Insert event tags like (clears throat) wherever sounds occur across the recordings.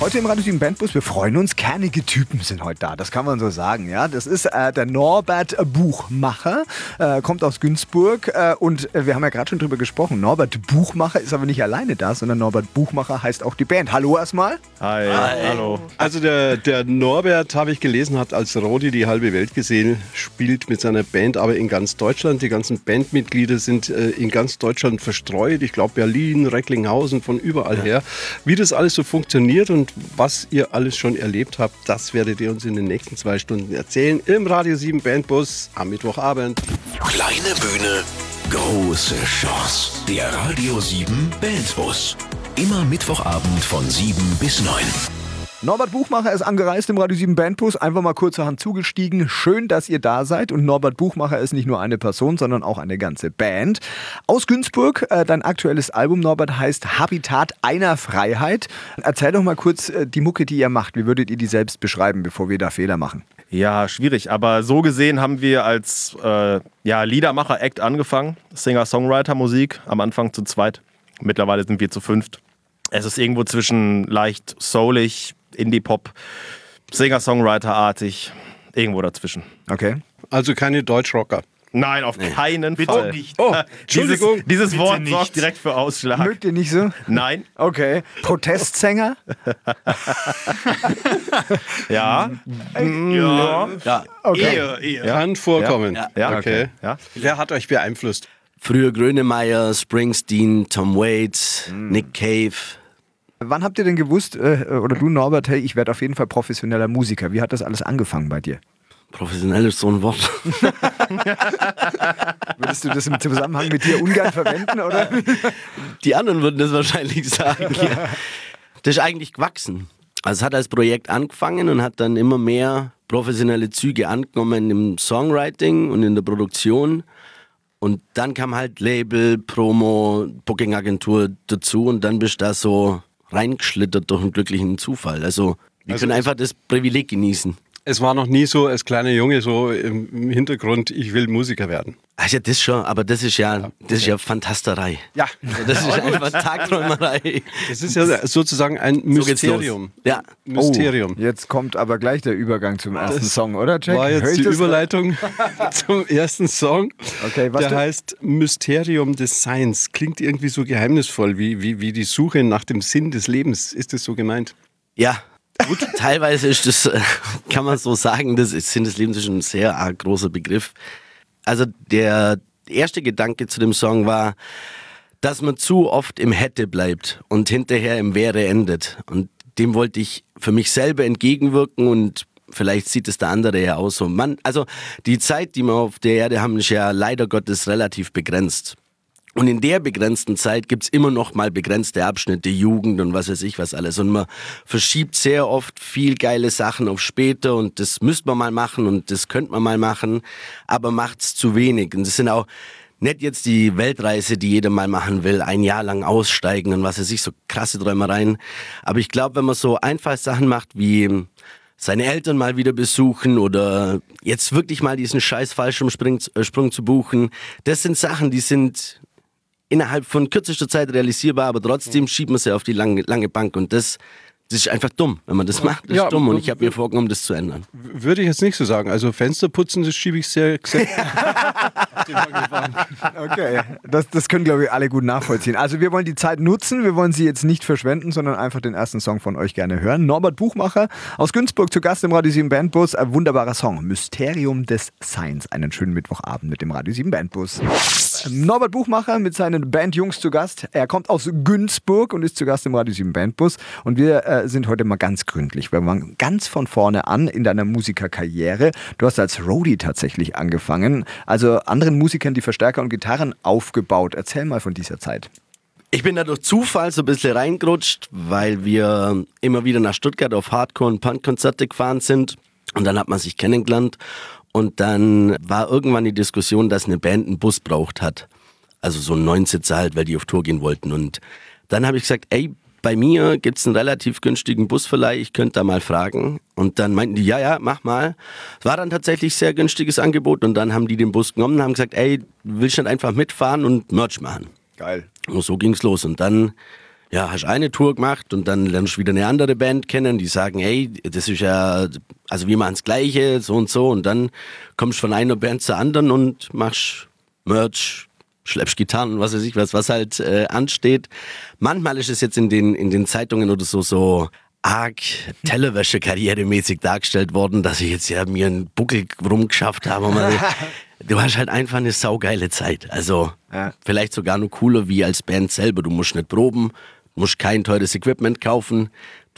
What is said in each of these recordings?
Heute im Radio 7 Bandbus, wir freuen uns, kernige Typen sind heute da, das kann man so sagen. Ja, Das ist äh, der Norbert Buchmacher, äh, kommt aus Günzburg äh, und wir haben ja gerade schon drüber gesprochen. Norbert Buchmacher ist aber nicht alleine da, sondern Norbert Buchmacher heißt auch die Band. Hallo erstmal. Hi, Hi. hallo. Also der, der Norbert, habe ich gelesen, hat als Rodi die halbe Welt gesehen, spielt mit seiner Band aber in ganz Deutschland. Die ganzen Bandmitglieder sind äh, in ganz Deutschland verstreut. Ich glaube Berlin, Recklinghausen, von überall ja. her. Wie das alles so funktioniert und was ihr alles schon erlebt habt, das werdet ihr uns in den nächsten zwei Stunden erzählen im Radio 7 Bandbus am Mittwochabend. Kleine Bühne, große Chance. Der Radio 7 Bandbus. Immer Mittwochabend von 7 bis 9. Norbert Buchmacher ist angereist im Radio 7 Bandbus, einfach mal kurzerhand zugestiegen. Schön, dass ihr da seid. Und Norbert Buchmacher ist nicht nur eine Person, sondern auch eine ganze Band. Aus Günzburg, äh, dein aktuelles Album, Norbert, heißt Habitat einer Freiheit. Erzähl doch mal kurz äh, die Mucke, die ihr macht. Wie würdet ihr die selbst beschreiben, bevor wir da Fehler machen? Ja, schwierig. Aber so gesehen haben wir als äh, ja, Liedermacher-Act angefangen. Singer-Songwriter-Musik. Am Anfang zu zweit. Mittlerweile sind wir zu fünft. Es ist irgendwo zwischen leicht soulig, Indie-Pop, Singer-Songwriter-artig, irgendwo dazwischen. Okay. Also keine Deutschrocker. Nein, auf nee. keinen Bitte Fall. nicht. Oh, Entschuldigung. Dieses, dieses Wort nicht. sorgt direkt für Ausschlag. Mögt ihr nicht so? Nein. Okay. Protestsänger? (laughs) ja. Ja. ja. Okay. Ehe, Ehe. Kann vorkommen. Ja. ja. Okay. Ja. Wer hat euch beeinflusst? Früher Grönemeyer, Springsteen, Tom Waits, mm. Nick Cave. Wann habt ihr denn gewusst, äh, oder du Norbert, hey, ich werde auf jeden Fall professioneller Musiker? Wie hat das alles angefangen bei dir? Professionell ist so ein Wort. (laughs) Würdest du das im Zusammenhang mit dir ungern verwenden, oder? (laughs) Die anderen würden das wahrscheinlich sagen. Ja. Das ist eigentlich gewachsen. Also es hat als Projekt angefangen und hat dann immer mehr professionelle Züge angenommen im Songwriting und in der Produktion. Und dann kam halt Label, Promo, Booking-Agentur dazu und dann bist du da so reingeschlittert durch einen glücklichen Zufall. Also wir also können einfach das Privileg genießen. Es war noch nie so als kleiner Junge so im Hintergrund, ich will Musiker werden. Ach ja, das schon, aber das ist ja, ja das ist ja Fantasterei. Ja. Also das ist einfach Tagträumerei. Das ist ja sozusagen ein Mysterium. So ja. Mysterium. Oh, jetzt kommt aber gleich der Übergang zum ersten das Song, oder Jack? War jetzt die Überleitung (laughs) zum ersten Song. Okay, was der heißt Mysterium des Seins. Klingt irgendwie so geheimnisvoll, wie, wie, wie die Suche nach dem Sinn des Lebens. Ist das so gemeint? Ja, Gut, teilweise ist das, äh, kann man so sagen, das ist, Sinn des Lebens ist ein sehr arg großer Begriff. Also der erste Gedanke zu dem Song war, dass man zu oft im Hätte bleibt und hinterher im Wäre endet. Und dem wollte ich für mich selber entgegenwirken und vielleicht sieht es der andere ja auch so. Man, also die Zeit, die wir auf der Erde haben, ist ja leider Gottes relativ begrenzt. Und in der begrenzten Zeit gibt's immer noch mal begrenzte Abschnitte, Jugend und was weiß ich was alles. Und man verschiebt sehr oft viel geile Sachen auf später und das müsste man mal machen und das könnte man mal machen, aber macht's zu wenig. Und das sind auch nicht jetzt die Weltreise, die jeder mal machen will, ein Jahr lang aussteigen und was weiß ich, so krasse Träumereien. Aber ich glaube, wenn man so einfach Sachen macht wie seine Eltern mal wieder besuchen oder jetzt wirklich mal diesen scheiß Fallschirmsprung äh, zu buchen, das sind Sachen, die sind innerhalb von kürzester Zeit realisierbar, aber trotzdem schiebt man sie auf die lange, lange Bank. Und das das ist einfach dumm, wenn man das macht. Das ja, ist dumm und ich habe mir vorgenommen, das zu ändern. Würde ich jetzt nicht so sagen. Also Fenster putzen, das schiebe ich sehr. sehr (laughs) (laughs) okay, das, das können glaube ich alle gut nachvollziehen. Also wir wollen die Zeit nutzen, wir wollen sie jetzt nicht verschwenden, sondern einfach den ersten Song von euch gerne hören. Norbert Buchmacher aus Günzburg zu Gast im Radio 7 Bandbus. Ein wunderbarer Song, Mysterium des Seins. Einen schönen Mittwochabend mit dem Radio 7 Bandbus. Norbert Buchmacher mit seinen Bandjungs zu Gast. Er kommt aus Günzburg und ist zu Gast im Radio 7 Bandbus. Und wir äh, sind heute mal ganz gründlich. Wir fangen ganz von vorne an in deiner Musikerkarriere. Du hast als Roadie tatsächlich angefangen, also anderen Musikern die Verstärker und Gitarren aufgebaut. Erzähl mal von dieser Zeit. Ich bin da durch Zufall so ein bisschen reingerutscht, weil wir immer wieder nach Stuttgart auf Hardcore- und Punk-Konzerte gefahren sind. Und dann hat man sich kennengelernt. Und dann war irgendwann die Diskussion, dass eine Band einen Bus braucht hat. Also so einen Neunsitzer halt, weil die auf Tour gehen wollten. Und dann habe ich gesagt, ey, bei mir gibt es einen relativ günstigen Busverleih, ich könnte da mal fragen. Und dann meinten die, ja, ja, mach mal. Es war dann tatsächlich sehr günstiges Angebot und dann haben die den Bus genommen und haben gesagt, ey, willst du nicht einfach mitfahren und Merch machen? Geil. Und so ging's los. Und dann, ja, hast eine Tour gemacht und dann lernst du wieder eine andere Band kennen, die sagen, ey, das ist ja, also wir machen das Gleiche, so und so. Und dann kommst du von einer Band zur anderen und machst Merch, schleppst Gitarren, was weiß ich was, was halt äh, ansteht. Manchmal ist es jetzt in den, in den Zeitungen oder so, so arg Tellerwäsche-karrieremäßig dargestellt worden, dass ich jetzt ja mir einen Buckel rumgeschafft habe. Und (laughs) du hast halt einfach eine saugeile Zeit. Also Ja. vielleicht sogar noch cooler wie als Band selber. Du musst nicht proben, musst kein teures Equipment kaufen.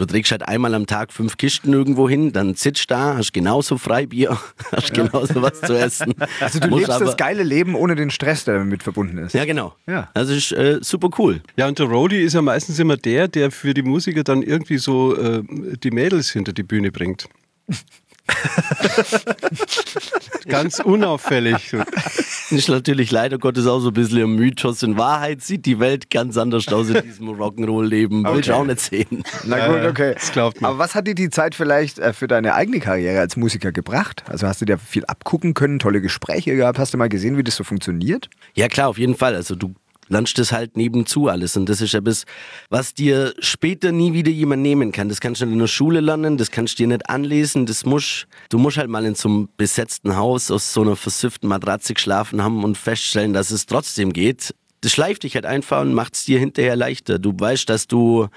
Du trägst halt einmal am Tag fünf Kisten irgendwo hin, dann sitzt da, hast genauso Freibier, (laughs) hast genauso was zu essen. Also du lebst aber- das geile Leben ohne den Stress, der damit verbunden ist. Ja, genau. Ja. Das ist äh, super cool. Ja, und der Roadie ist ja meistens immer der, der für die Musiker dann irgendwie so äh, die Mädels hinter die Bühne bringt. (laughs) Ganz unauffällig. Ist natürlich leider Gottes auch so ein bisschen ein Mythos. In Wahrheit sieht die Welt ganz anders aus in diesem Rock'n'Roll-Leben. Will ich Okay. auch nicht sehen. Na gut, okay. das glaubt man. Aber was hat dir die Zeit vielleicht äh, für deine eigene Karriere als Musiker gebracht? Also hast du dir viel abgucken können, tolle Gespräche gehabt? Hast du mal gesehen, wie das so funktioniert? Ja, klar, auf jeden Fall. Also du lernst das halt nebenzu alles. Und das ist etwas, was dir später nie wieder jemand nehmen kann. Das kannst du nicht in der Schule lernen, das kannst du dir nicht anlesen. Das musst, du musst halt mal in so einem besetzten Haus aus so einer versifften Matratze geschlafen haben und feststellen, dass es trotzdem geht. Das schleift dich halt einfach und macht es dir hinterher leichter. Du weißt, dass du,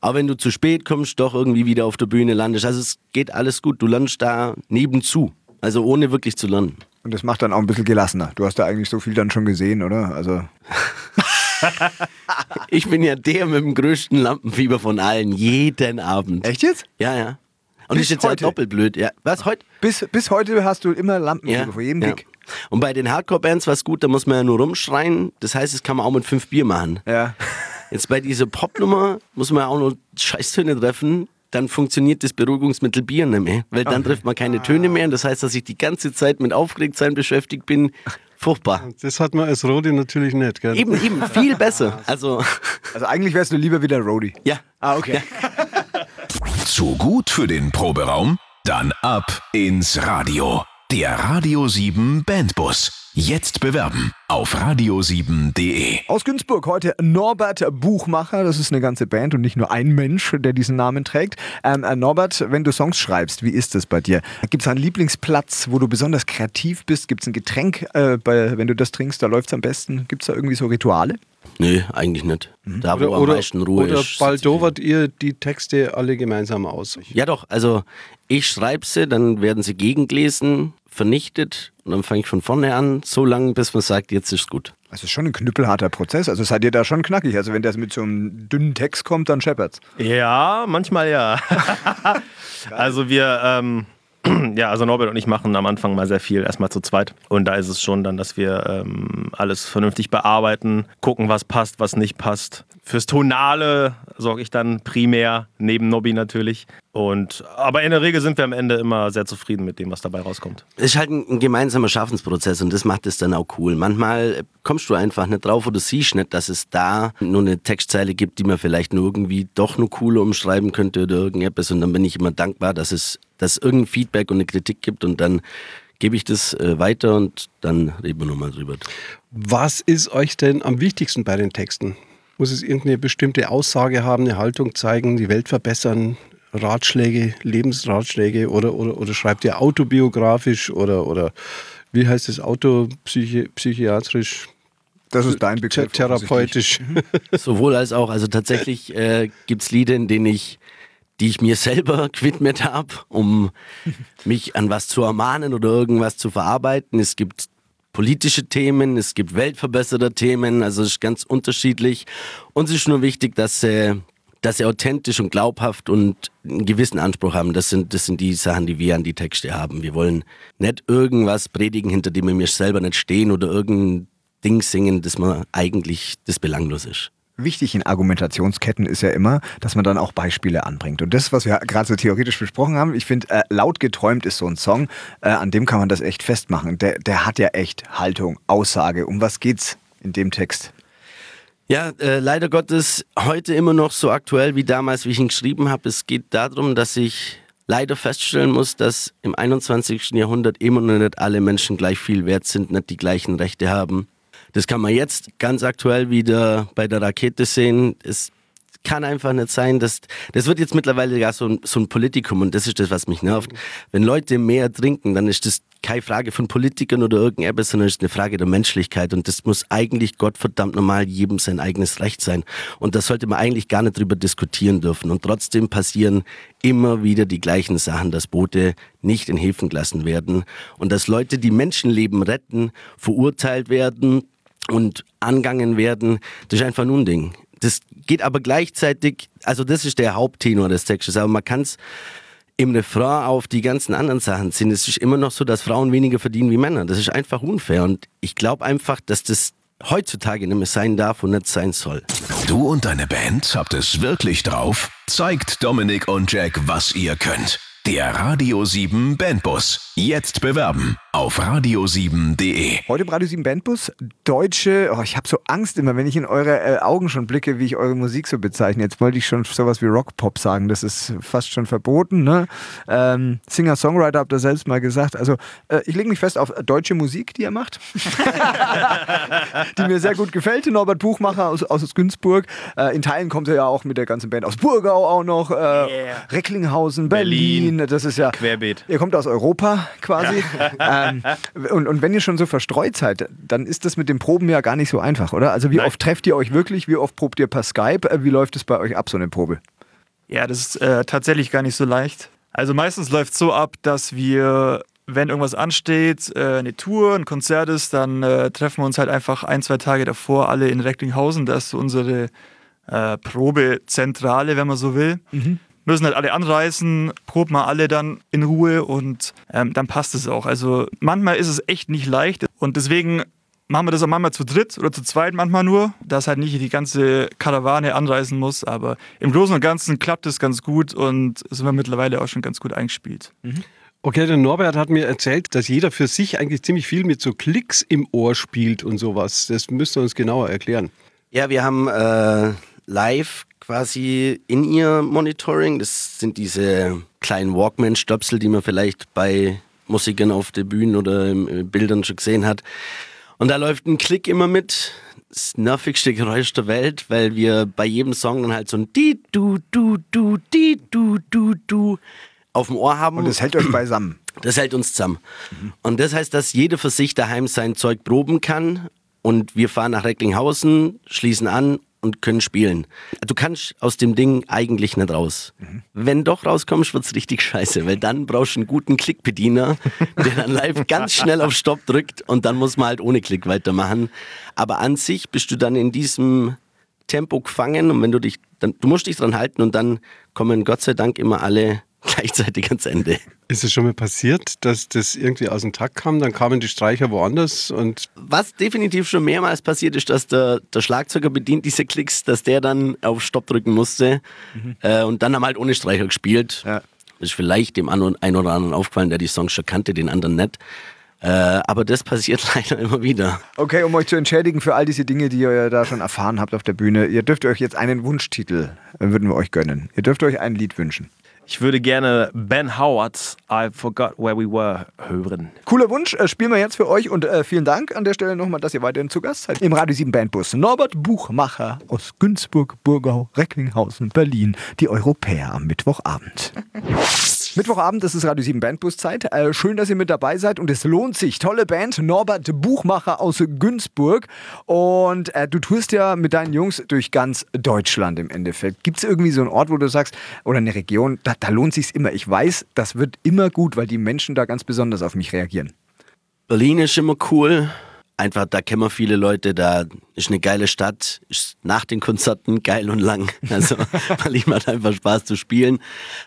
auch wenn du zu spät kommst, doch irgendwie wieder auf der Bühne landest. Also es geht alles gut. Du lernst da nebenzu. Also ohne wirklich zu lernen. Und das macht dann auch ein bisschen gelassener. Du hast da eigentlich so viel dann schon gesehen, oder? Also (laughs) Ich bin ja der mit dem größten Lampenfieber von allen, jeden Abend. echt jetzt? Ja, ja. Und Bis ist jetzt ja heute? doppelt blöd. Ja. Was heute? Bis, bis heute hast du immer Lampenfieber Ja. vor jedem ja. Gig. Und bei den Hardcore-Bands war es gut, da muss man ja nur rumschreien. Das heißt, das kann man auch mit fünf Bier machen. Ja. Jetzt bei dieser Popnummer muss man ja auch nur Scheißtöne treffen. Dann funktioniert das Beruhigungsmittel Bier nicht mehr. Weil dann trifft man keine Töne mehr. Und das heißt, dass ich die ganze Zeit mit Aufgeregtsein beschäftigt bin. Furchtbar. (laughs) Das hat man als Roadie natürlich nicht. Gell? Eben, eben, viel besser. Also, (laughs) Also eigentlich wärst du lieber wieder Roadie. ja. Ah, okay. (laughs) Zu gut für den Proberaum? Dann ab ins Radio. Der Radio 7 Bandbus. Jetzt bewerben auf radio7.de. Aus Günzburg heute Norbert Buchmacher. Das ist eine ganze Band und nicht nur ein Mensch, der diesen Namen trägt. Ähm, äh, Norbert, wenn du Songs schreibst, wie ist das bei dir? Gibt es einen Lieblingsplatz, wo du besonders kreativ bist? Gibt es ein Getränk, äh, bei, wenn du das trinkst, da läuft es am besten? Gibt es da irgendwie so Rituale? Nö, eigentlich nicht. Da, wo Oder, am oder, meisten Ruhe oder ist. sitze ich baldowert ihr die Texte alle gemeinsam aus? Ja doch, also ich schreibe sie, dann werden sie gegengelesen, vernichtet und dann fange ich von vorne an, so lange, bis man sagt, jetzt ist gut. Das ist schon ein knüppelharter Prozess. Also seid ihr da schon knackig. Also wenn das mit so einem dünnen Text kommt, dann scheppert's. Ja, manchmal ja. (laughs) also wir, ähm, (clears throat) ja, also Norbert und ich machen am Anfang mal sehr viel, erstmal zu zweit. Und da ist es schon dann, dass wir ähm, alles vernünftig bearbeiten, gucken, was passt, was nicht passt. Fürs Tonale sorge ich dann primär, neben Nobby natürlich. Und, aber in der Regel sind wir am Ende immer sehr zufrieden mit dem, was dabei rauskommt. Es ist halt ein, ein gemeinsamer Schaffensprozess und das macht es dann auch cool. Manchmal kommst du einfach nicht drauf oder siehst nicht, dass es da nur eine Textzeile gibt, die man vielleicht nur irgendwie doch nur cooler umschreiben könnte oder irgendetwas. Und dann bin ich immer dankbar, dass es dass irgendein Feedback und eine Kritik gibt und dann gebe ich das äh, weiter und dann reden wir nochmal drüber. Was ist euch denn am wichtigsten bei den Texten? Muss es irgendeine bestimmte Aussage haben, eine Haltung zeigen, die Welt verbessern, Ratschläge, Lebensratschläge oder, oder, oder schreibt ihr autobiografisch oder, oder wie heißt es, autopsychiatrisch, Das ist dein Begriff. therapeutisch? (laughs) Sowohl als auch. Also tatsächlich äh, gibt es Lieder, in denen ich, die ich mir selber (laughs) gewidmet habe, um mich an was zu ermahnen oder irgendwas zu verarbeiten. Es gibt politische Themen, es gibt weltverbesserter Themen, also es ist ganz unterschiedlich. Uns ist nur wichtig, dass sie, dass sie authentisch und glaubhaft und einen gewissen Anspruch haben. Das sind, das sind die Sachen, die wir an die Texte haben. Wir wollen nicht irgendwas predigen, hinter dem wir selber nicht stehen oder irgendein Ding singen, das man eigentlich das belanglos ist. Wichtig in Argumentationsketten ist ja immer, dass man dann auch Beispiele anbringt. Und das, was wir gerade so theoretisch besprochen haben, ich finde, äh, laut geträumt ist so ein Song, äh, an dem kann man das echt festmachen. Der, der hat ja echt Haltung, Aussage. Um was geht's in dem Text? Ja, äh, leider Gottes heute immer noch so aktuell wie damals, wie ich ihn geschrieben habe. Es geht darum, dass ich leider feststellen muss, dass im 21. Jahrhundert immer noch nicht alle Menschen gleich viel wert sind, nicht die gleichen Rechte haben. Das kann man jetzt ganz aktuell wieder bei der Rakete sehen. Es kann einfach nicht sein, dass das wird jetzt mittlerweile ja so ein, so ein Politikum und das ist das, was mich nervt. Wenn Leute mehr trinken, dann ist das keine Frage von Politikern oder irgendetwas, sondern es ist eine Frage der Menschlichkeit und das muss eigentlich Gottverdammt normal jedem sein eigenes Recht sein und da sollte man eigentlich gar nicht drüber diskutieren dürfen und trotzdem passieren immer wieder die gleichen Sachen, dass Boote nicht in Häfen gelassen werden und dass Leute, die Menschenleben retten, verurteilt werden und angangen werden, das ist einfach ein Unding. Das geht aber gleichzeitig, also das ist der Haupttenor des Textes, aber man kann es im Refrain auf die ganzen anderen Sachen ziehen. Es ist immer noch so, dass Frauen weniger verdienen wie Männer. Das ist einfach unfair und ich glaube einfach, dass das heutzutage nicht mehr sein darf und nicht sein soll. Du und deine Band habt es wirklich drauf? Zeigt Dominik und Jack, was ihr könnt. Der Radio 7 Bandbus. Jetzt bewerben auf radio7.de. Heute im Radio 7 Bandbus, deutsche, oh, ich habe so Angst immer, wenn ich in eure äh, Augen schon blicke, wie ich eure Musik so bezeichne. Jetzt wollte ich schon sowas wie Rockpop sagen, das ist fast schon verboten. Ne? Ähm, Singer-Songwriter habt ihr selbst mal gesagt. Also äh, ich lege mich fest auf deutsche Musik, die ihr macht, (laughs) die mir sehr gut gefällt. Norbert Buchmacher aus, aus Günzburg. Äh, in Teilen kommt er ja auch mit der ganzen Band aus Burgau auch noch. Äh, Yeah. Recklinghausen, Berlin. Berlin. Das ist ja Querbeet. Ihr kommt aus Europa quasi. (laughs) ähm, und, und wenn ihr schon so verstreut seid, dann ist das mit den Proben ja gar nicht so einfach, oder? Also wie Nein. oft trefft ihr euch wirklich? Wie oft probt ihr per Skype? Äh, Wie läuft es bei euch ab, so eine Probe? Ja, das ist äh, tatsächlich gar nicht so leicht. Also meistens läuft es so ab, dass wir, wenn irgendwas ansteht, äh, eine Tour, ein Konzert ist, dann äh, treffen wir uns halt einfach ein, zwei Tage davor alle in Recklinghausen. Das ist so unsere äh, Probezentrale, wenn man so will. Müssen halt alle anreisen, proben wir alle dann in Ruhe und ähm, dann passt es auch. Also manchmal ist es echt nicht leicht und deswegen machen wir das auch manchmal zu dritt oder zu zweit manchmal nur, dass halt nicht die ganze Karawane anreisen muss. Aber im Großen und Ganzen klappt es ganz gut und sind wir mittlerweile auch schon ganz gut eingespielt. Okay, der Norbert hat mir erzählt, dass jeder für sich eigentlich ziemlich viel mit so Klicks im Ohr spielt und sowas. Das müsst ihr uns genauer erklären. Ja, wir haben äh, live quasi in ihr Monitoring. Das sind diese kleinen Walkman-Stöpsel, die man vielleicht bei Musikern auf der Bühne oder in in Bildern schon gesehen hat. Und da läuft ein Klick immer mit. Das nervigste Geräusch der Welt, weil wir bei jedem Song dann halt so ein di du du du di du du du auf dem Ohr haben. Und das hält euch beisammen. Das hält uns zusammen. Und das heißt, dass jeder für sich daheim sein Zeug proben kann. Und wir fahren nach Recklinghausen, schließen an und können spielen. Du kannst aus dem Ding eigentlich nicht raus. Wenn doch rauskommst, wird's richtig scheiße, weil dann brauchst du einen guten Klickbediener, der dann live ganz schnell auf Stopp drückt und dann muss man halt ohne Klick weitermachen. Aber an sich bist du dann in diesem Tempo gefangen und wenn du dich, dann, du musst dich dran halten und dann kommen Gott sei Dank immer alle (laughs) gleichzeitig ans Ende. Ist es schon mal passiert, dass das irgendwie aus dem Takt kam? Dann kamen die Streicher woanders und Was definitiv schon mehrmals passiert ist, dass der, der Schlagzeuger bedient diese Klicks, dass der dann auf Stopp drücken musste äh, und dann haben wir halt ohne Streicher gespielt. Ja. Das ist vielleicht dem einen oder anderen aufgefallen, der die Songs schon kannte, den anderen nicht. Äh, aber das passiert (laughs) leider immer wieder. Okay, um euch zu entschädigen für all diese Dinge, die ihr ja da schon erfahren habt auf der Bühne, ihr dürft euch jetzt einen Wunschtitel, äh, würden wir euch gönnen. Ihr dürft euch ein Lied wünschen. Ich würde gerne Ben Howards I Forgot Where We Were hören. Cooler Wunsch, äh, spielen wir jetzt für euch und äh, vielen Dank an der Stelle nochmal, dass ihr weiterhin zu Gast seid. Im Radio 7 Bandbus Norbert Buchmacher aus Günzburg, Burgau, Recklinghausen, Berlin, die Europäer am Mittwochabend. (laughs) Mittwochabend ist es Radio 7 Bandbus-Zeit. Äh, schön, dass ihr mit dabei seid und es lohnt sich. Tolle Band, Norbert Buchmacher aus Günzburg. Und äh, du tust ja mit deinen Jungs durch ganz Deutschland im Endeffekt. Gibt es irgendwie so einen Ort, wo du sagst, oder eine Region, da, da lohnt sich immer. Ich weiß, das wird immer gut, weil die Menschen da ganz besonders auf mich reagieren. Berlin ist immer cool. Einfach, da kennen wir viele Leute, da ist eine geile Stadt, ist nach den Konzerten geil und lang. (laughs) Also Berlin macht einfach Spaß zu spielen.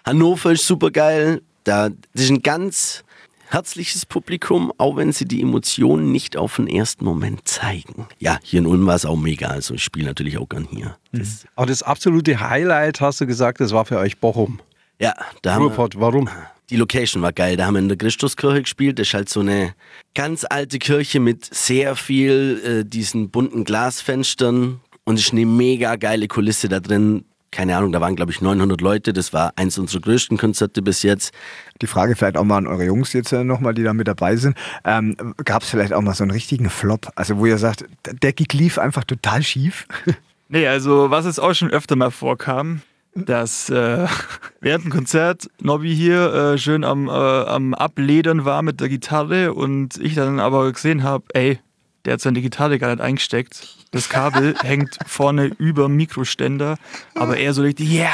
Hannover ist super geil. Da das ist ein ganz herzliches Publikum, auch wenn sie die Emotionen nicht auf den ersten Moment zeigen. Ja, hier in Ulm war es auch mega, also ich spiele natürlich auch gern hier. Das, aber das absolute Highlight, hast du gesagt, das war für euch Bochum. Ja, da haben wir, Ruhrpott, warum? die Location war geil. Da haben wir in der Christuskirche gespielt. Das ist halt so eine ganz alte Kirche mit sehr viel äh, diesen bunten Glasfenstern. und es ist eine mega geile Kulisse da drin. Keine Ahnung, da waren glaube ich 900 Leute. Das war eins unserer größten Konzerte bis jetzt. Die Frage vielleicht auch mal an eure Jungs jetzt äh, nochmal, die da mit dabei sind. Ähm, Gab es vielleicht auch mal so einen richtigen Flop? Also wo ihr sagt, der Gig lief einfach total schief? (laughs) Nee, also was jetzt auch schon öfter mal vorkam, dass äh, (laughs) während dem Konzert Nobby hier äh, schön am, äh, am Abledern war mit der Gitarre und ich dann aber gesehen habe, ey, der hat seine Gitarre gar nicht eingesteckt. Das Kabel (laughs) hängt vorne über Mikroständer, aber er so richtig, ja,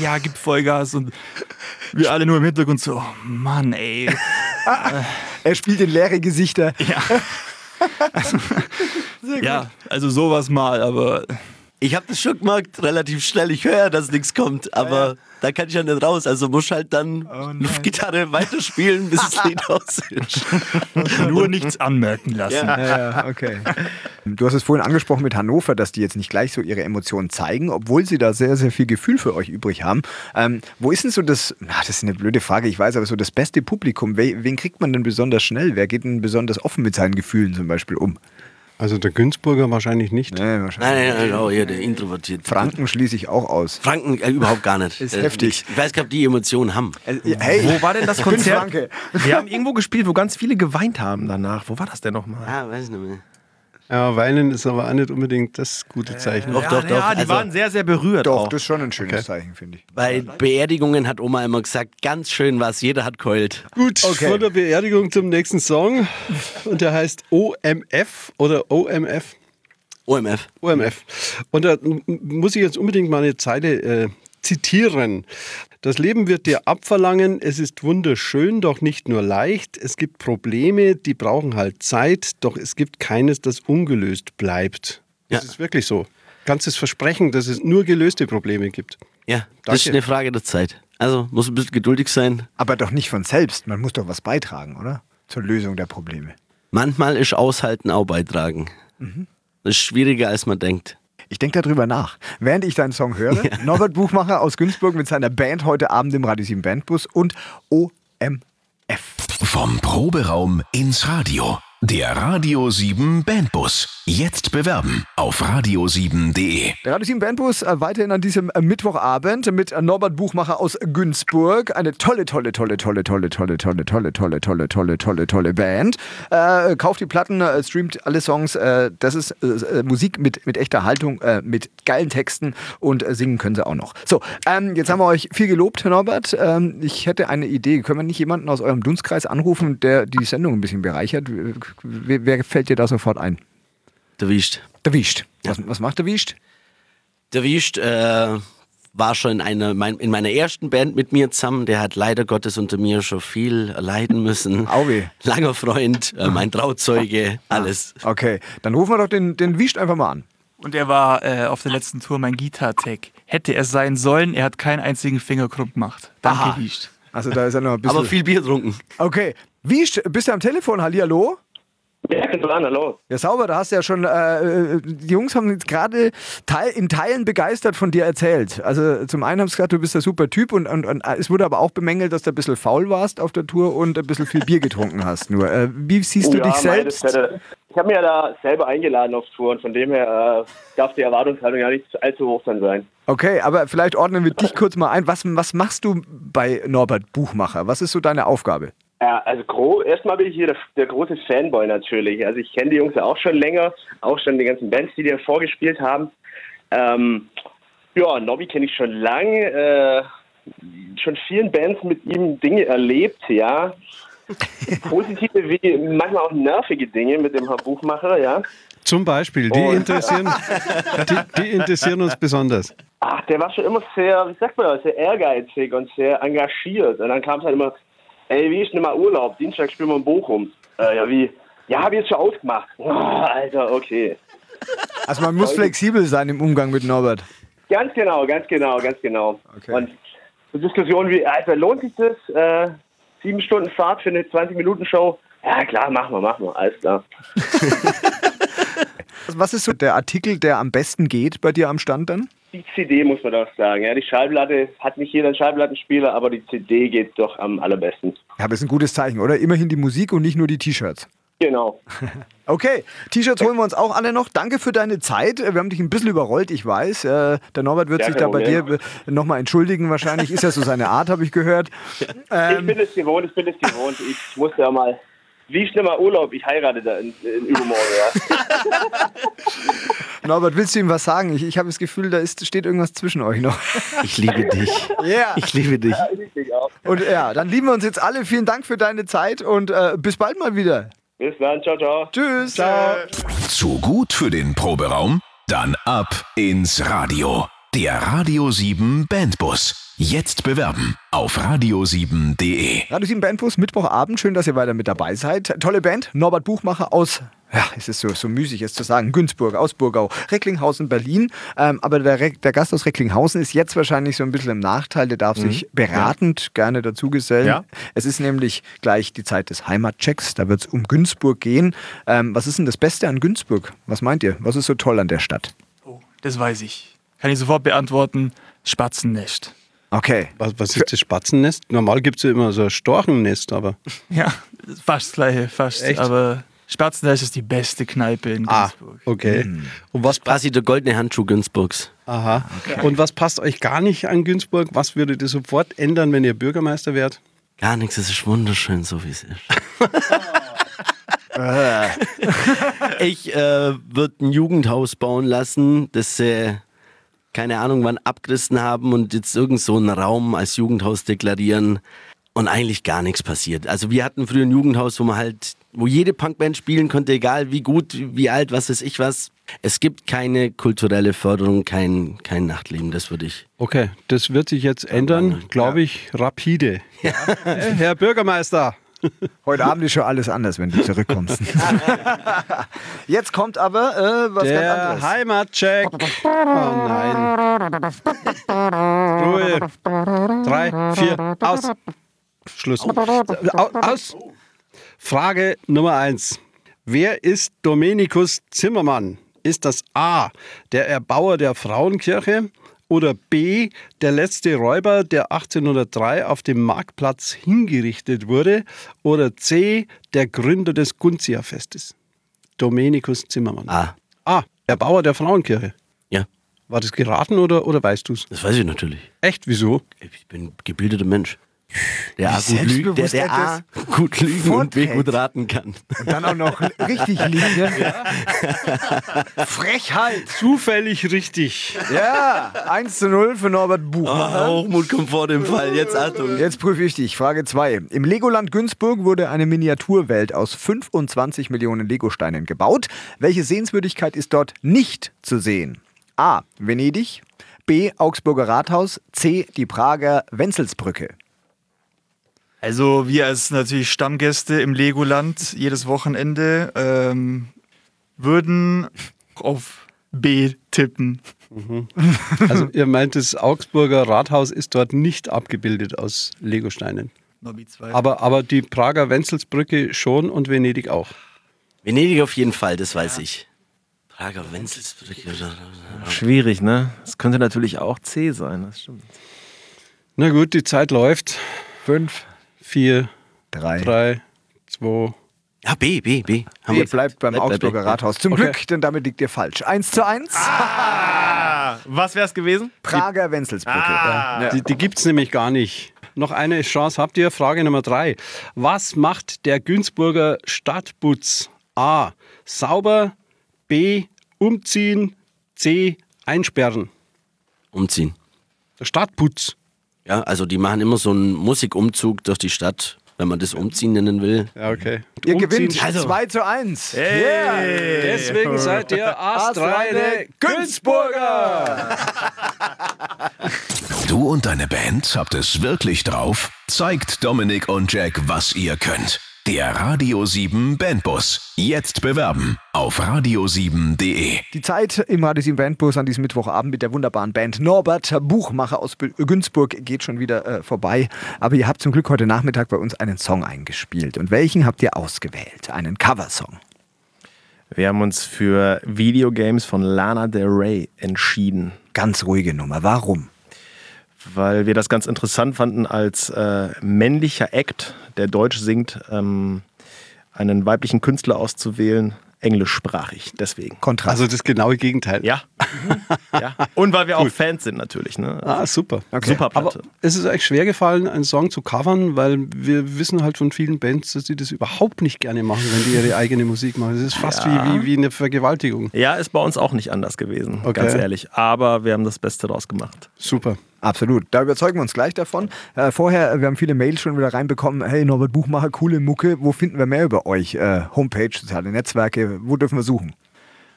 ja, gib Vollgas und wir alle nur im Hintergrund so, oh Mann, ey. (laughs) er spielt in leere Gesichter. Ja. ja, also sowas mal, aber Ich habe das schon gemerkt, relativ schnell. Ich höre ja, dass nichts kommt, aber da kann ich ja nicht raus. Also muss halt dann Luftgitarre weiterspielen, bis das Lied aus ist. nur nichts anmerken lassen. Ja, ja, okay. Du hast es vorhin angesprochen mit Hannover, dass die jetzt nicht gleich so ihre Emotionen zeigen, obwohl sie da sehr, sehr viel Gefühl für euch übrig haben. Ähm, wo ist denn so das, na, das ist eine blöde Frage, ich weiß, aber so das beste Publikum, we, wen kriegt man denn besonders schnell? Wer geht denn besonders offen mit seinen Gefühlen zum Beispiel um? Also der Günzburger wahrscheinlich nicht. Nee, wahrscheinlich. Nein, nein, nein, oh, hier, der introvertiert. Franken schließe ich auch aus. Franken äh, überhaupt gar nicht. (laughs) Ist Äh, heftig. Ich weiß gar nicht, ob die Emotionen haben. Äh, hey, Wo war denn das Konzert? Franke. Wir haben irgendwo gespielt, wo ganz viele geweint haben danach. Wo war das denn nochmal? Ah, weiß ich nicht mehr. Ja, weinen ist aber auch nicht unbedingt das gute Zeichen. Doch, ja, doch, doch. Ja, die Also- waren sehr, sehr berührt Doch, auch. das ist schon ein schönes Zeichen, finde ich. Bei Beerdigungen hat Oma immer gesagt, ganz schön was, jeder hat keult. Gut, Okay. von der Beerdigung zum nächsten Song. Und der heißt OMF oder OMF. OMF. OMF. Und da muss ich jetzt unbedingt mal eine Zeile äh, zitieren. Das Leben wird dir abverlangen, es ist wunderschön, doch nicht nur leicht. Es gibt Probleme, die brauchen halt Zeit, doch es gibt keines, das ungelöst bleibt. Das Ja. ist wirklich so. Kannst es versprechen, dass es nur gelöste Probleme gibt. Ja, das ist Danke. eine Frage der Zeit. Also muss ein bisschen geduldig sein. Aber doch nicht von selbst. Man muss doch was beitragen, oder? Zur Lösung der Probleme. Manchmal ist Aushalten auch beitragen. Das ist schwieriger, als man denkt. Ich denke darüber nach. Während ich deinen Song höre, (laughs) Norbert Buchmacher aus Günzburg mit seiner Band heute Abend im Radio 7 Bandbus und OMF. Vom Proberaum ins Radio. Der Radio 7 Bandbus. Jetzt bewerben auf radio7.de. Der Radio 7 Bandbus äh, weiterhin an diesem äh, Mittwochabend mit äh, Norbert Buchmacher aus Günzburg. Eine tolle, tolle, tolle, tolle, tolle, tolle, tolle, tolle, tolle, tolle, tolle, tolle, tolle Band. Äh, kauft die Platten, äh, streamt alle Songs. Äh, das ist äh, äh, Musik mit, echter Haltung, äh, mit geilen Texten und äh, singen können sie auch noch. So, ähm, jetzt haben wir euch viel gelobt, Herr Norbert. Ähm, ich hätte eine Idee. Können wir nicht jemanden aus eurem Dunstkreis anrufen, der die Sendung ein bisschen bereichert? Wer, wer fällt dir da sofort ein? Der Wiest. Der Wiest. Was, was macht der Wiest? Der Wiest äh, war schon in, einer, mein, in meiner ersten Band mit mir zusammen. Der hat leider Gottes unter mir schon viel erleiden müssen. (laughs) Auweh. Langer Freund, äh, (laughs) mein Trauzeuge, alles. Okay, dann rufen wir doch den, den Wiest einfach mal an. Und er war äh, auf der letzten Tour mein Gitartech. Hätte er sein sollen, er hat keinen einzigen Finger krumm gemacht. Danke, Aha. Wiest. Also da ist er noch ein bisschen. Aber viel Bier getrunken. okay, Wiest, bist du am Telefon? Hallihallo? Ja, kannst du an, hallo. Ja, sauber, da hast du ja schon, äh, äh, die Jungs haben jetzt gerade Teil, in Teilen begeistert von dir erzählt. Also zum einen haben sie gesagt, du bist ein super Typ und, und, und es wurde aber auch bemängelt, dass du ein bisschen faul warst auf der Tour und ein bisschen viel Bier getrunken hast nur. Äh, wie siehst du Ja, dich meine selbst? Fälle. Ich habe mir ja da selber eingeladen auf Tour und von dem her äh, darf die Erwartungshaltung ja nicht allzu hoch dann sein. Okay, aber vielleicht ordnen wir dich kurz mal ein. Was, was machst du bei Norbert Buchmacher? Was ist so deine Aufgabe? Ja, also gro erstmal bin ich hier der, der große Fanboy natürlich. Also ich kenne die Jungs ja auch schon länger, auch schon die ganzen Bands, die dir vorgespielt haben. Ähm, ja, Nobby kenne ich schon lange, äh, schon vielen Bands mit ihm Dinge erlebt, ja. (laughs) Positive wie manchmal auch nervige Dinge mit dem Herr Buchmacher, ja. Zum Beispiel, die Und- interessieren, (laughs) die, die interessieren uns besonders. Ach, der war schon immer sehr, wie sagt man sehr ehrgeizig und sehr engagiert. Und dann kam es halt immer, ey, wie ist denn mal Urlaub? Dienstag spielen wir in Bochum. Äh, ja, wie? Ja, hab ich jetzt schon ausgemacht. Oh, (laughs) Alter, okay. Also man muss flexibel sein im Umgang mit Norbert. Ganz genau, ganz genau, ganz genau. Okay. Und so Diskussionen wie, Alter, lohnt sich das? Äh, sieben Stunden Fahrt für eine 20-Minuten-Show? Ja, klar, machen wir, machen wir, alles klar. (laughs) Was ist so der Artikel, der am besten geht bei dir am Stand dann? Die CD muss man doch sagen. Ja, die Schallplatte hat nicht jeder einen Schallplattenspieler, aber die CD geht doch am allerbesten. Ja, aber ist ein gutes Zeichen, oder? Immerhin die Musik und nicht nur die T-Shirts. Genau. (laughs) Okay, T-Shirts holen wir uns auch alle noch. Danke für deine Zeit. Wir haben dich ein bisschen überrollt, ich weiß. Äh, Der Norbert wird Ja, sich da bei dir Problem. nochmal entschuldigen. Wahrscheinlich ist ja so seine Art, habe ich gehört. (laughs) ich Ähm, bin es gewohnt, ich bin es gewohnt. Ich musste ja mal. Wie mal Urlaub? Ich heirate da in, in übermorgen, ja. (laughs) Norbert, willst du ihm was sagen? Ich, ich habe das Gefühl, da ist, steht irgendwas zwischen euch noch. Ich liebe dich. Ja. Ich liebe dich. Ich auch. Und ja, dann lieben wir uns jetzt alle. Vielen Dank für deine Zeit und äh, bis bald mal wieder. Bis dann, ciao, ciao. Tschüss. Ciao. Zu gut für den Proberaum? Dann ab ins Radio. Der Radio 7 Bandbus. Jetzt bewerben auf radio7.de. Radio 7 Bandbus, Mittwochabend. Schön, dass ihr weiter mit dabei seid. Tolle Band. Norbert Buchmacher aus, ja, es ist so, so müßig es zu sagen, Günzburg, aus Burgau, Recklinghausen, Berlin. Ähm, aber der, Re der Gast aus Recklinghausen ist jetzt wahrscheinlich so ein bisschen im Nachteil. Der darf sich beratend gerne dazugesellen. Ja. Es ist nämlich gleich die Zeit des Heimatchecks. Da wird es um Günzburg gehen. Ähm, was ist denn das Beste an Günzburg? Was meint ihr? Was ist so toll an der Stadt? Oh, das weiß ich. Kann ich sofort beantworten. Spatzennest. Okay. Was, was ist das Spatzennest? Normal gibt es ja immer so ein Storchennest, aber. (laughs) Ja, fast das gleiche, fast. Echt? Aber Spatzennest ist die beste Kneipe in Ah, Günzburg. okay. Und was Quasi der goldene Handschuh Günzburgs. Aha. Und was passt euch gar nicht an Günzburg? Was würdet ihr sofort ändern, wenn ihr Bürgermeister wärt? Gar nichts, es ist wunderschön, so wie es ist. (laughs) ich äh, würde ein Jugendhaus bauen lassen, das sie, keine Ahnung wann, abgerissen haben und jetzt irgend so einen Raum als Jugendhaus deklarieren und eigentlich gar nichts passiert. Also wir hatten früher ein Jugendhaus, wo man halt, wo jede Punkband spielen konnte, egal wie gut, wie alt, was weiß ich was. Es gibt keine kulturelle Förderung, kein, kein Nachtleben, das würde ich. Okay, das wird sich jetzt ändern, glaube ich, rapide. Äh, Herr Bürgermeister. Heute Abend ist schon alles anders, wenn du zurückkommst. (laughs) Jetzt kommt aber äh, was ganz Der anderes. Heimatcheck. Oh nein. Ruhe. Drei, vier, aus. Schluss. Au- Aus. Frage Nummer eins. Wer ist Dominikus Zimmermann? Ist das A, der Erbauer der Frauenkirche oder B, der letzte Räuber, der 1803 auf dem Marktplatz hingerichtet wurde oder C, der Gründer des Gunzia-Festes? Dominikus Zimmermann. Ah, Ah, Erbauer der Frauenkirche. ja, War das geraten oder, oder weißt du es? das weiß ich natürlich. Echt, wieso? Ich bin ein gebildeter Mensch. Der A gut, lügen, der, selbstbewusst der A gut lügen und B gut raten kann. Und dann auch noch richtig liegen. (laughs) Ja. Frechheit. Zufällig richtig. Ja, 1 zu 0 für Norbert Buchmacher. Hochmut kommt vor dem Fall. Jetzt Achtung. Jetzt prüfe ich dich. Frage 2. Im Legoland Günzburg wurde eine Miniaturwelt aus 25 Millionen Legosteinen gebaut. Welche Sehenswürdigkeit ist dort nicht zu sehen? A. Venedig. B. Augsburger Rathaus. C. Die Prager Wenzelsbrücke. Also wir als natürlich Stammgäste im Legoland jedes Wochenende ähm, würden auf B tippen. Also ihr meint, das Augsburger Rathaus ist dort nicht abgebildet aus Legosteinen. Nobby 2. Aber, aber die Prager Wenzelsbrücke schon und Venedig auch. Venedig auf jeden Fall, das weiß ich. Prager Wenzelsbrücke. Schwierig, ne? Es könnte natürlich auch C sein, das stimmt. Na gut, die Zeit läuft. 5, Vier, 3. drei, zwei. Ja, B, B, B. Haben B wir- bleibt beim Bleib, Augsburger bleib. Rathaus. Zum Okay. Glück, denn damit liegt ihr falsch. 1 zu 1. Ah, was wäre es gewesen? Prager Wenzelsbrücke. Ah. Ja. Die, die gibt es nämlich gar nicht. Noch eine Chance habt ihr. Frage Nummer drei. Was macht der Günzburger Stadtputz? A. Sauber. B. Umziehen. C. Einsperren. Umziehen. Der Stadtputz. Ja, also die machen immer so einen Musikumzug durch die Stadt, wenn man das Umziehen nennen will. Ja, okay. Ihr Umziehen. gewinnt Also- 2 zu 1. Deswegen seid ihr (laughs) astreine Günzburger. (laughs) Du und deine Band habt es wirklich drauf? Zeigt Dominik und Jack, was ihr könnt. Der Radio 7 Bandbus. Jetzt bewerben auf radio7.de. Die Zeit im Radio 7 Bandbus an diesem Mittwochabend mit der wunderbaren Band Norbert Buchmacher aus Günzburg geht schon wieder äh, vorbei. Aber ihr habt zum Glück heute Nachmittag bei uns einen Song eingespielt. Und welchen habt ihr ausgewählt? Einen Coversong. Wir haben uns für Videogames von Lana Del Rey entschieden, Ganz ruhige Nummer. Warum? Weil wir das ganz interessant fanden als äh, männlicher Act, der Deutsch singt, ähm, einen weiblichen Künstler auszuwählen, englischsprachig. Deswegen. Kontrast. Also das genaue Gegenteil. Ja. (laughs) ja. Und weil wir auch Fans sind natürlich. Ne? Ah, super. Super Aber Platte. es ist euch schwer gefallen, einen Song zu covern, weil wir wissen halt von vielen Bands, dass die das überhaupt nicht gerne machen, wenn die ihre eigene Musik machen. Das ist fast Ja. wie, wie, wie eine Vergewaltigung. Ja, ist bei uns auch nicht anders gewesen, Okay. ganz ehrlich. Aber wir haben das Beste draus gemacht. Super. Absolut. Da überzeugen wir uns gleich davon. Äh, vorher, äh, wir haben viele Mails schon wieder reinbekommen. Hey, Norbert Buchmacher, coole Mucke. Wo finden wir mehr über euch? Äh, Homepage, soziale Netzwerke. Wo dürfen wir suchen?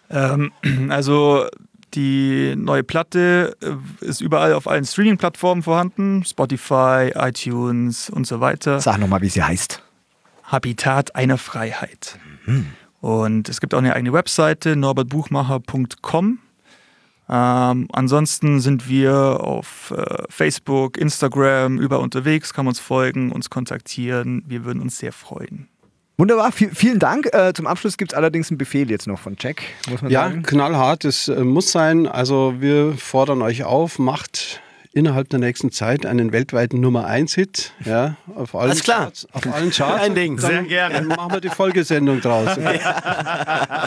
Ähm, (clears throat) also die neue Platte äh, ist überall auf allen Streaming-Plattformen vorhanden. Spotify, iTunes und so weiter. Sag nochmal, wie sie heißt. Habitat einer Freiheit. Und es gibt auch eine eigene Webseite, norbertbuchmacher.com. Ähm, ansonsten sind wir auf äh, Facebook, Instagram, überall unterwegs, kann man uns folgen, uns kontaktieren. Wir würden uns sehr freuen. Wunderbar, viel, vielen Dank. Äh, zum Abschluss gibt es allerdings einen Befehl jetzt noch von Jack, muss man Ja, sagen. knallhart, das äh, muss sein. Also wir fordern euch auf, macht innerhalb der nächsten Zeit einen weltweiten Nummer 1 Hit. Ja, auf allen Alles klar. Charts. Auf allen Charts. Ein Ding. Dann, Sehr gerne. Dann machen wir die Folgesendung draus. (laughs) Okay?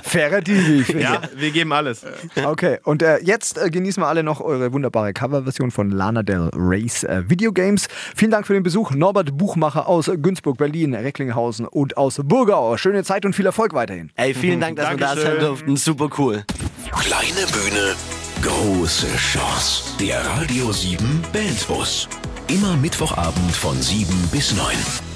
Fairer Deal. Ja, wir geben alles. Okay, und äh, jetzt äh, genießen wir alle noch eure wunderbare Coverversion von Lana Del Rey's äh, Videogames. Vielen Dank für den Besuch. Norbert Buchmacher aus Günzburg, Berlin, Recklinghausen und aus Burgau. Schöne Zeit und viel Erfolg weiterhin. Ey, vielen Dank, dass wir da sein Dankeschön. durften. Super cool. Kleine Bühne, große Chance. Der Radio 7 Bandbus. Immer Mittwochabend von 7 bis 9.